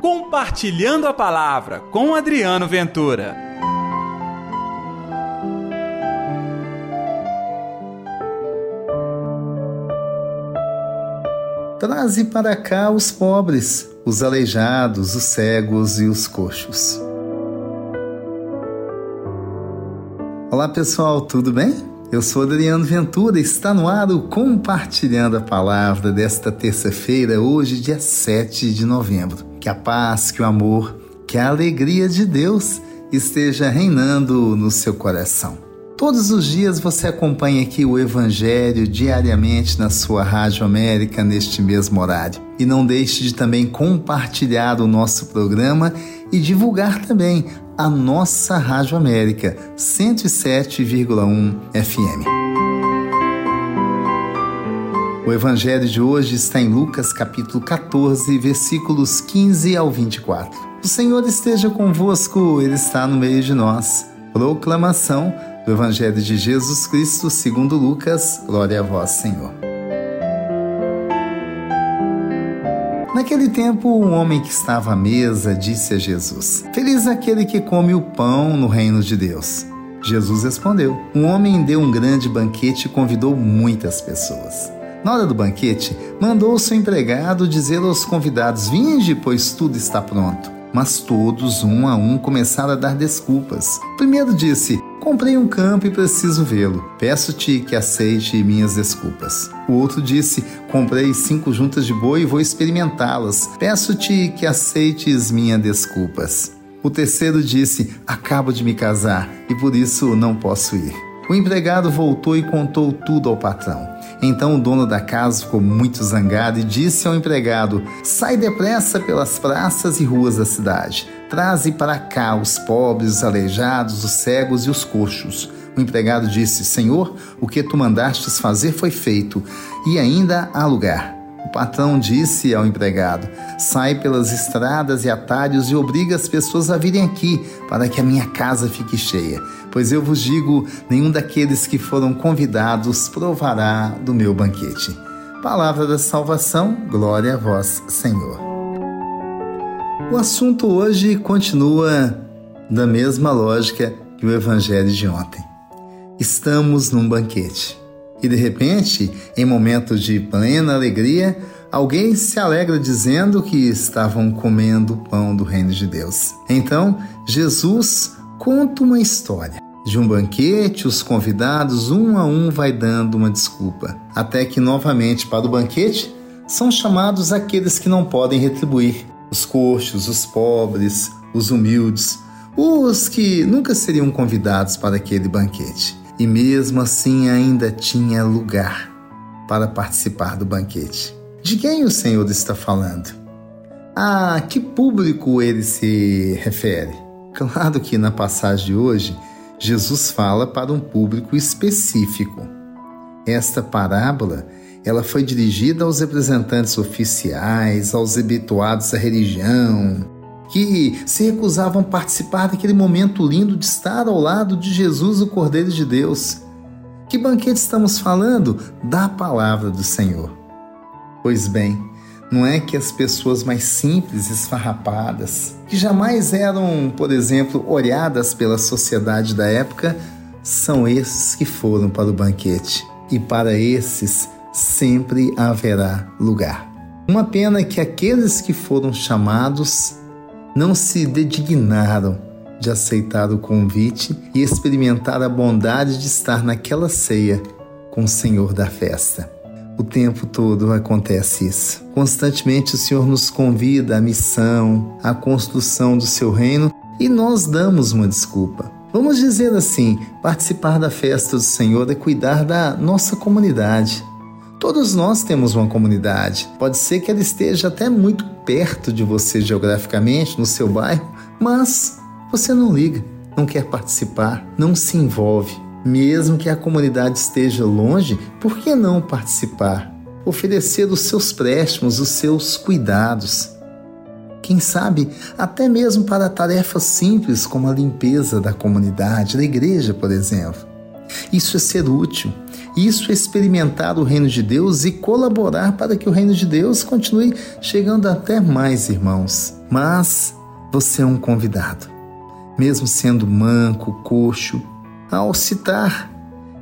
Compartilhando a Palavra com Adriano Ventura. Traze para cá os pobres, os aleijados, os cegos e os coxos. Olá pessoal, tudo bem? Eu sou Adriano Ventura está no ar o Compartilhando a Palavra desta terça-feira, hoje, dia 7 de novembro. Que a paz, que o amor, que a alegria de Deus esteja reinando no seu coração. Todos os dias você acompanha aqui o Evangelho diariamente na sua Rádio América neste mesmo horário. E não deixe de também compartilhar o nosso programa e divulgar também a nossa Rádio América 107,1 FM. O evangelho de hoje está em Lucas capítulo 14, versículos 15 ao 24. O Senhor esteja convosco, ele está no meio de nós. Proclamação do evangelho de Jesus Cristo, segundo Lucas. Glória a vós, Senhor. Naquele tempo, um homem que estava à mesa disse a Jesus: Feliz aquele que come o pão no reino de Deus. Jesus respondeu: Um homem deu um grande banquete e convidou muitas pessoas. Na hora do banquete, mandou seu empregado dizer aos convidados: Vinde, pois tudo está pronto. Mas todos, um a um, começaram a dar desculpas. primeiro disse: Comprei um campo e preciso vê-lo. Peço-te que aceite minhas desculpas. O outro disse: Comprei cinco juntas de boi e vou experimentá-las. Peço-te que aceites minhas desculpas. O terceiro disse: Acabo de me casar e por isso não posso ir. O empregado voltou e contou tudo ao patrão. Então o dono da casa ficou muito zangado e disse ao empregado: Sai depressa pelas praças e ruas da cidade. Traze para cá os pobres, os aleijados, os cegos e os coxos. O empregado disse: Senhor, o que tu mandastes fazer foi feito, e ainda há lugar. O patrão disse ao empregado: Sai pelas estradas e atalhos e obriga as pessoas a virem aqui, para que a minha casa fique cheia. Pois eu vos digo: nenhum daqueles que foram convidados provará do meu banquete. Palavra da salvação, glória a vós, Senhor. O assunto hoje continua da mesma lógica que o evangelho de ontem. Estamos num banquete. E de repente, em momentos de plena alegria, alguém se alegra dizendo que estavam comendo o pão do reino de Deus. Então, Jesus conta uma história. De um banquete, os convidados, um a um, vai dando uma desculpa, até que novamente para o banquete são chamados aqueles que não podem retribuir: os coxos, os pobres, os humildes, os que nunca seriam convidados para aquele banquete e mesmo assim ainda tinha lugar para participar do banquete. De quem o Senhor está falando? A que público ele se refere? Claro que na passagem de hoje, Jesus fala para um público específico. Esta parábola ela foi dirigida aos representantes oficiais, aos habituados à religião, que se recusavam a participar daquele momento lindo de estar ao lado de Jesus, o Cordeiro de Deus. Que banquete estamos falando? Da palavra do Senhor. Pois bem, não é que as pessoas mais simples, esfarrapadas, que jamais eram, por exemplo, olhadas pela sociedade da época, são esses que foram para o banquete. E para esses sempre haverá lugar. Uma pena que aqueles que foram chamados não se dedignaram de aceitar o convite e experimentar a bondade de estar naquela ceia com o Senhor da festa. O tempo todo acontece isso. Constantemente o Senhor nos convida à missão, à construção do seu reino e nós damos uma desculpa. Vamos dizer assim: participar da festa do Senhor é cuidar da nossa comunidade, Todos nós temos uma comunidade. Pode ser que ela esteja até muito perto de você geograficamente, no seu bairro, mas você não liga, não quer participar, não se envolve. Mesmo que a comunidade esteja longe, por que não participar? Oferecer os seus préstimos, os seus cuidados. Quem sabe até mesmo para tarefas simples como a limpeza da comunidade, da igreja, por exemplo. Isso é ser útil Isso é experimentar o reino de Deus e colaborar para que o reino de Deus continue chegando até mais irmãos. Mas você é um convidado. Mesmo sendo manco, coxo, ao citar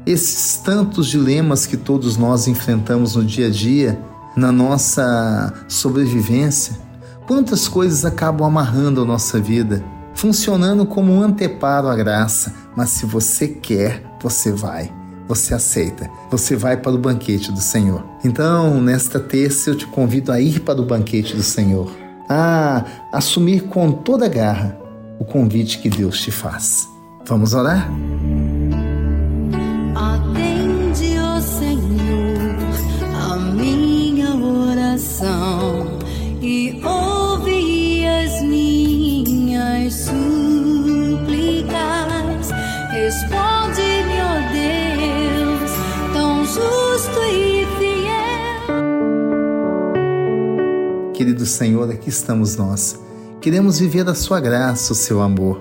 esses tantos dilemas que todos nós enfrentamos no dia a dia, na nossa sobrevivência, quantas coisas acabam amarrando a nossa vida, funcionando como um anteparo à graça, mas se você quer, você vai. Você aceita, você vai para o banquete do Senhor. Então, nesta terça, eu te convido a ir para o banquete do Senhor, a assumir com toda garra o convite que Deus te faz. Vamos orar? Querido Senhor, aqui estamos nós. Queremos viver a Sua graça, o Seu amor.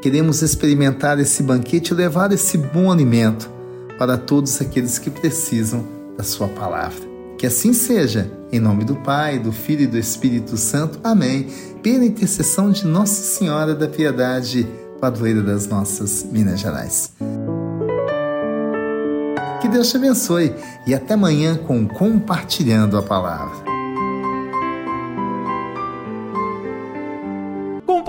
Queremos experimentar esse banquete e levar esse bom alimento para todos aqueles que precisam da Sua palavra. Que assim seja, em nome do Pai, do Filho e do Espírito Santo. Amém. Pela intercessão de Nossa Senhora da Piedade, padroeira das nossas Minas Gerais. Que Deus te abençoe e até amanhã com Compartilhando a Palavra.